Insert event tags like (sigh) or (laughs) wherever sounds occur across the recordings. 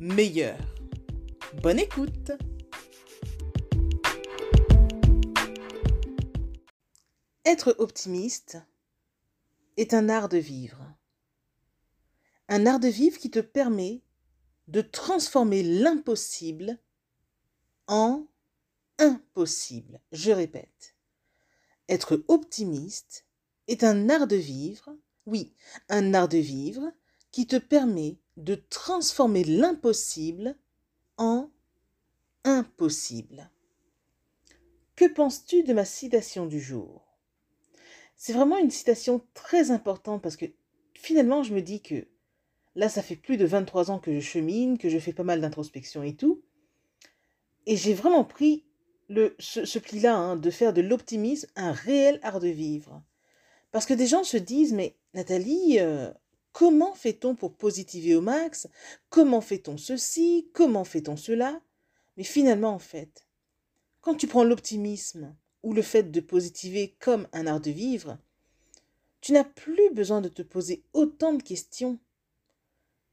meilleur. Bonne écoute Être optimiste est un art de vivre. Un art de vivre qui te permet de transformer l'impossible en impossible. Je répète, être optimiste est un art de vivre, oui, un art de vivre qui te permet de transformer l'impossible en impossible. Que penses-tu de ma citation du jour? C'est vraiment une citation très importante parce que finalement je me dis que Là, ça fait plus de 23 ans que je chemine, que je fais pas mal d'introspection et tout. Et j'ai vraiment pris le, ce, pli-là, hein, de faire de l'optimisme un réel art de vivre. Parce que des gens se disent, mais Nathalie, euh, comment fait-on pour positiver au max? Comment fait-on ceci? Comment fait-on cela? Mais finalement, en fait, quand tu prends l'optimisme ou le fait de positiver comme un art de vivre, tu n'as plus besoin de te poser autant de questions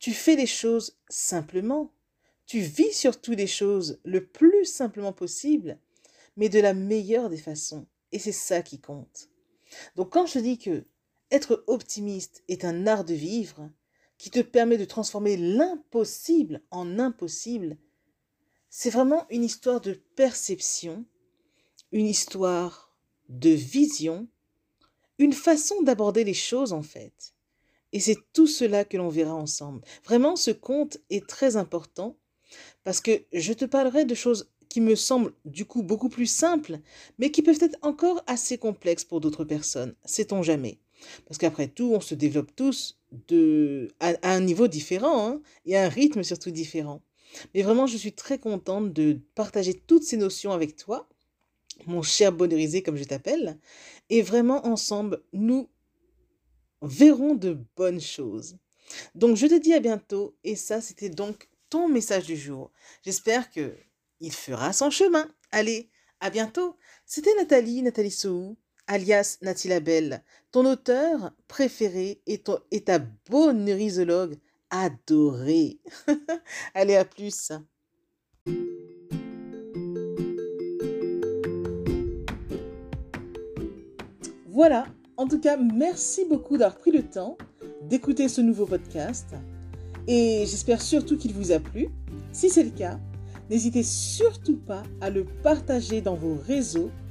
tu fais les choses simplement. Tu vis surtout les choses le plus simplement possible, mais de la meilleure des façons. Et c'est ça qui compte. Donc quand je dis que être optimiste est un art de vivre qui te permet de transformer l'impossible en impossible, c'est vraiment une histoire de perception, une histoire de vision, une façon d'aborder les choses en fait. Et c'est tout cela que l'on verra ensemble. Vraiment, ce conte est très important parce que je te parlerai de choses qui me semblent du coup beaucoup plus simples, mais qui peuvent être encore assez complexes pour d'autres personnes. Sait-on jamais Parce qu'après tout, on se développe tous de, à, un niveau différent hein, et à un rythme surtout différent. Mais vraiment, je suis très contente de partager toutes ces notions avec toi, mon cher bonheurisé comme je t'appelle, et vraiment ensemble, nous verront de bonnes choses. Donc je te dis à bientôt et ça c'était donc ton message du jour. J'espère que il fera son chemin. Allez, à bientôt. C'était Nathalie, Nathalie Sou, alias Nathalie Labelle, ton auteur préféré et, ta bonheurisologue adorée. (laughs) Allez, à plus. Voilà, en tout cas, merci beaucoup d'avoir pris le temps d'écouter ce nouveau podcast et j'espère surtout qu'il vous a plu. Si c'est le cas, n'hésitez surtout pas à le partager dans vos réseaux,